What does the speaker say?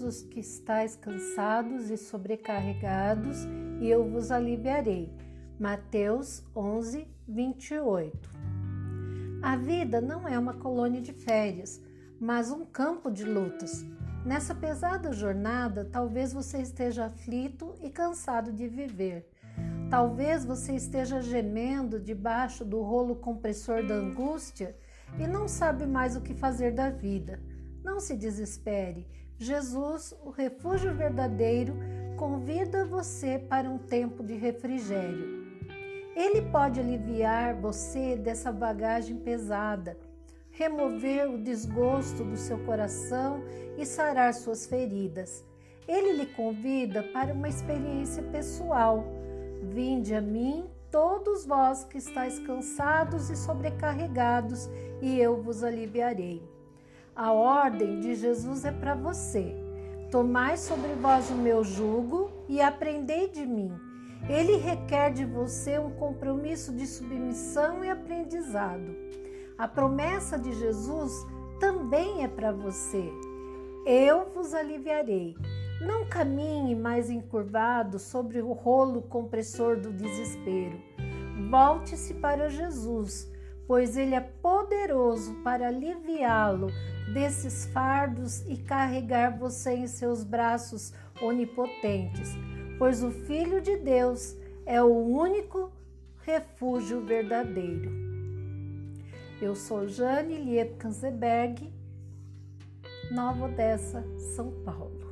os que estáis cansados e sobrecarregados, e eu vos aliviarei. Mateus 11, 28. A vida não é uma colônia de férias, mas um campo de lutas. Nessa pesada jornada, talvez você esteja aflito e cansado de viver. Talvez você esteja gemendo debaixo do rolo compressor da angústia e não sabe mais o que fazer da vida. Não se desespere. Jesus, o refúgio verdadeiro, convida você para um tempo de refrigério. Ele pode aliviar você dessa bagagem pesada, remover o desgosto do seu coração e sarar suas feridas. Ele lhe convida para uma experiência pessoal. Vinde a mim, todos vós que estáis cansados e sobrecarregados, e eu vos aliviarei. A ordem de Jesus é para você. Tomai sobre vós o meu jugo e aprendei de mim. Ele requer de você um compromisso de submissão e aprendizado. A promessa de Jesus também é para você. Eu vos aliviarei. Não caminhe mais encurvado sobre o rolo compressor do desespero. Volte-se para Jesus, pois Ele é poderoso para aliviá-lo desses fardos e carregar você em seus braços onipotentes, pois o Filho de Deus é o único refúgio verdadeiro. Eu sou Jane Lieb Kanzeberg, Nova Odessa, São Paulo.